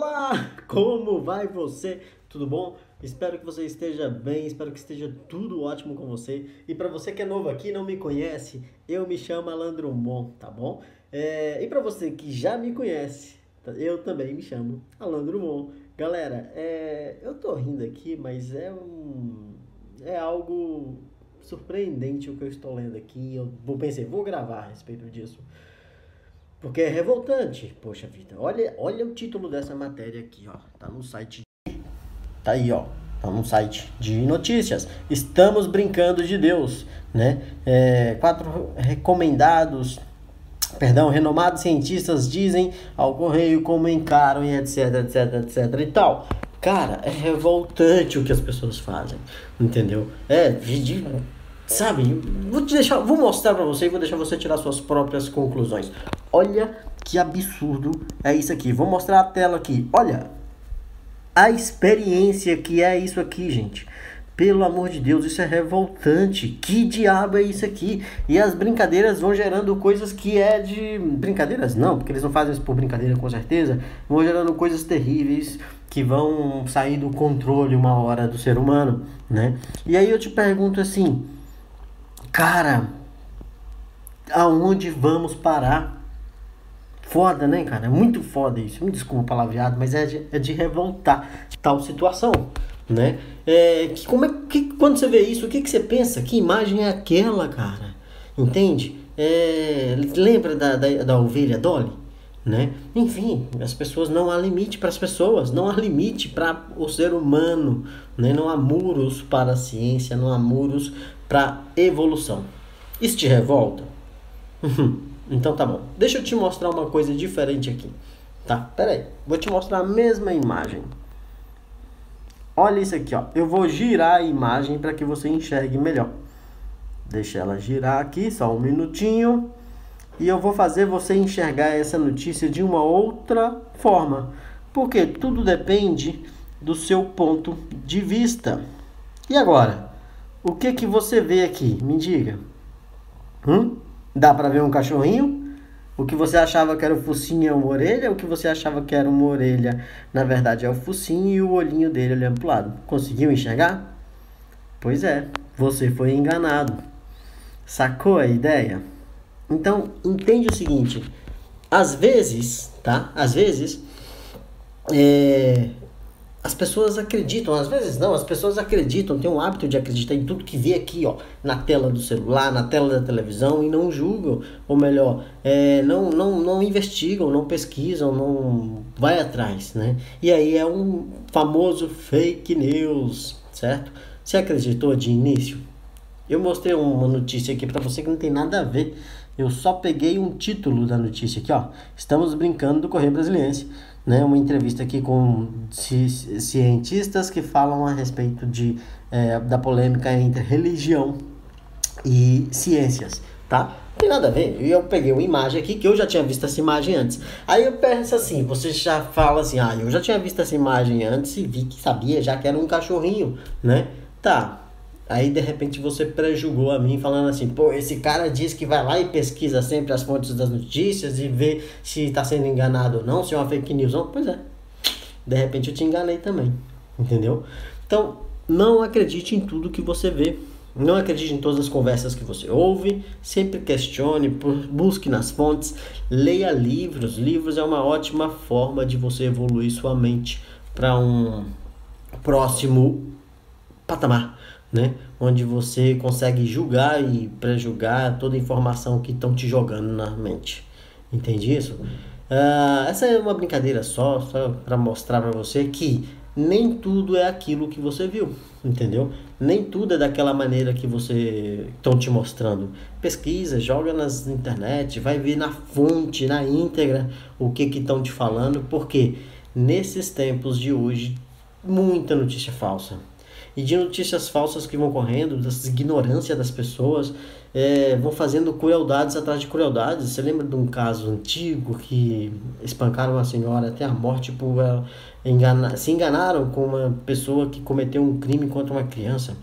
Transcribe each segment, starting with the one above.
Olá, como vai você? Tudo bom? Espero que você esteja bem, espero que esteja tudo ótimo com você. E para você que é novo aqui, não me conhece, eu me chamo Alan Drummond, tá bom? É, e para você que já me conhece, eu também me chamo Alan Drummond. Galera, é, eu tô rindo aqui, mas é um é algo surpreendente o que eu estou lendo aqui. Eu pensei, vou gravar a respeito disso. Porque é revoltante, poxa vida. Olha, olha o título dessa matéria aqui, ó. Tá no site. Tá aí, ó. Tá no site de notícias. Estamos brincando de Deus, né? É, quatro recomendados, perdão, renomados cientistas dizem ao correio como encaram e etc, etc, etc e tal. Cara, é revoltante o que as pessoas fazem, entendeu? É, de, sabe? Vou te deixar, vou mostrar para você e vou deixar você tirar suas próprias conclusões. Olha que absurdo é isso aqui. Vou mostrar a tela aqui. Olha a experiência que é isso aqui, gente. Pelo amor de Deus, isso é revoltante. Que diabo é isso aqui? E as brincadeiras vão gerando coisas que é de. Brincadeiras? Não, porque eles não fazem isso por brincadeira com certeza. Vão gerando coisas terríveis que vão sair do controle uma hora do ser humano, né? E aí eu te pergunto assim, cara, aonde vamos parar? Foda, né, cara? É muito foda isso. Me desculpa o palavreado, mas é de, é de revoltar tal situação, né? É, que, como é que quando você vê isso, o que, que você pensa? Que imagem é aquela, cara? Entende? É, lembra da, da, da ovelha Dolly? Né? Enfim, as pessoas não há limite para as pessoas, não há limite para o ser humano, né? não há muros para a ciência, não há muros para evolução. Isso te revolta? Então tá bom. Deixa eu te mostrar uma coisa diferente aqui. Tá? Pera aí. Vou te mostrar a mesma imagem. Olha isso aqui, ó. Eu vou girar a imagem para que você enxergue melhor. Deixa ela girar aqui, só um minutinho. E eu vou fazer você enxergar essa notícia de uma outra forma. Porque tudo depende do seu ponto de vista. E agora? O que que você vê aqui? Me diga. Hum? Dá para ver um cachorrinho? O que você achava que era o focinho é uma orelha, o que você achava que era uma orelha, na verdade é o focinho e o olhinho dele olhando pro lado. Conseguiu enxergar? Pois é, você foi enganado. Sacou a ideia? Então, entende o seguinte, às vezes, tá? Às vezes, é, as pessoas acreditam, às vezes não, as pessoas acreditam, têm um hábito de acreditar em tudo que vê aqui, ó, na tela do celular, na tela da televisão e não julgam, ou melhor, é, não, não, não investigam, não pesquisam, não vai atrás, né? E aí é um famoso fake news, certo? Você acreditou de início? Eu mostrei uma notícia aqui para você que não tem nada a ver. Eu só peguei um título da notícia aqui, ó. Estamos brincando do Correio Brasiliense né, uma entrevista aqui com cientistas que falam a respeito de, é, da polêmica entre religião e ciências, tá? Não tem nada a ver. Eu peguei uma imagem aqui que eu já tinha visto essa imagem antes. Aí eu penso assim, você já fala assim, ah, eu já tinha visto essa imagem antes e vi que sabia já que era um cachorrinho, né? Tá, Aí de repente você prejugou a mim falando assim, pô, esse cara diz que vai lá e pesquisa sempre as fontes das notícias e vê se está sendo enganado ou não, se é uma fake news não. Pois é. De repente eu te enganei também. Entendeu? Então, não acredite em tudo que você vê. Não acredite em todas as conversas que você ouve. Sempre questione, busque nas fontes, leia livros. Livros é uma ótima forma de você evoluir sua mente para um próximo patamar né? Onde você consegue julgar e prejulgar toda a informação que estão te jogando na mente. Entende isso? Uh, essa é uma brincadeira só, só para mostrar para você que nem tudo é aquilo que você viu, entendeu? Nem tudo é daquela maneira que você estão te mostrando. Pesquisa, joga nas internet, vai ver na fonte, na íntegra o que que estão te falando, porque nesses tempos de hoje muita notícia falsa e de notícias falsas que vão correndo, dessa ignorância das pessoas, é, vão fazendo crueldades atrás de crueldades. Você lembra de um caso antigo que espancaram uma senhora até a morte por ela engana, se enganaram com uma pessoa que cometeu um crime contra uma criança?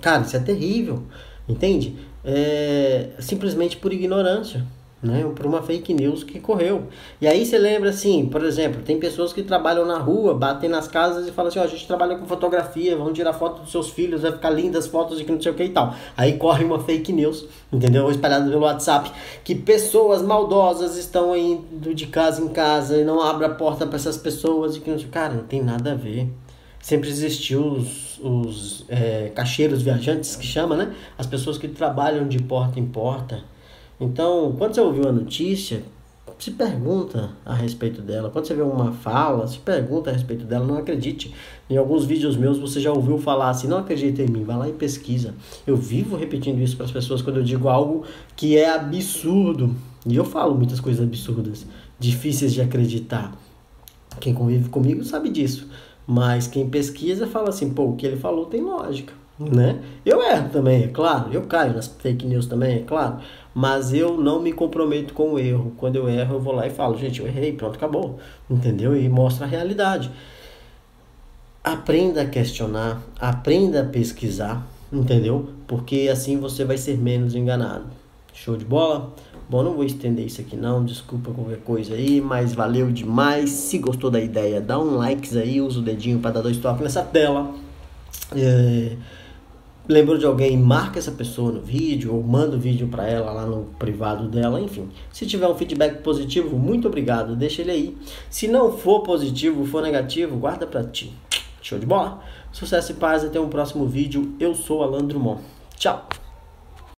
Cara, isso é terrível, entende? É, simplesmente por ignorância, né? Por uma fake news que correu. E aí você lembra assim, por exemplo, tem pessoas que trabalham na rua, batem nas casas e falam assim, ó, a gente trabalha com fotografia, vamos tirar foto dos seus filhos, vai ficar lindas fotos de que não sei o que e tal. Aí corre uma fake news, entendeu? Espalhada pelo WhatsApp, que pessoas maldosas estão indo de casa em casa e não abre a porta para essas pessoas e que não sei Cara, não tem nada a ver. Sempre existiu os, os é, cacheiros viajantes, que chama, né? As pessoas que trabalham de porta em porta então, quando você ouviu a notícia, se pergunta a respeito dela. Quando você vê uma fala, se pergunta a respeito dela. Não acredite. Em alguns vídeos meus você já ouviu falar assim: não acredita em mim, vai lá e pesquisa. Eu vivo repetindo isso para as pessoas quando eu digo algo que é absurdo. E eu falo muitas coisas absurdas, difíceis de acreditar. Quem convive comigo sabe disso. Mas quem pesquisa fala assim: pô, o que ele falou tem lógica né? Eu erro também, é claro, eu caio nas fake news também, é claro, mas eu não me comprometo com o erro. Quando eu erro, eu vou lá e falo, gente, eu errei, pronto, acabou, entendeu? E mostra a realidade. Aprenda a questionar, aprenda a pesquisar, entendeu? Porque assim você vai ser menos enganado. Show de bola? Bom, não vou estender isso aqui não, desculpa qualquer coisa aí, mas valeu demais. Se gostou da ideia, dá um like aí, usa o dedinho para dar dois toques nessa tela. É lembrou de alguém, marca essa pessoa no vídeo ou manda o vídeo para ela lá no privado dela, enfim. Se tiver um feedback positivo, muito obrigado, deixa ele aí. Se não for positivo, for negativo, guarda para ti. Show de bola? Sucesso e paz, até um próximo vídeo. Eu sou Alan Drummond. Tchau!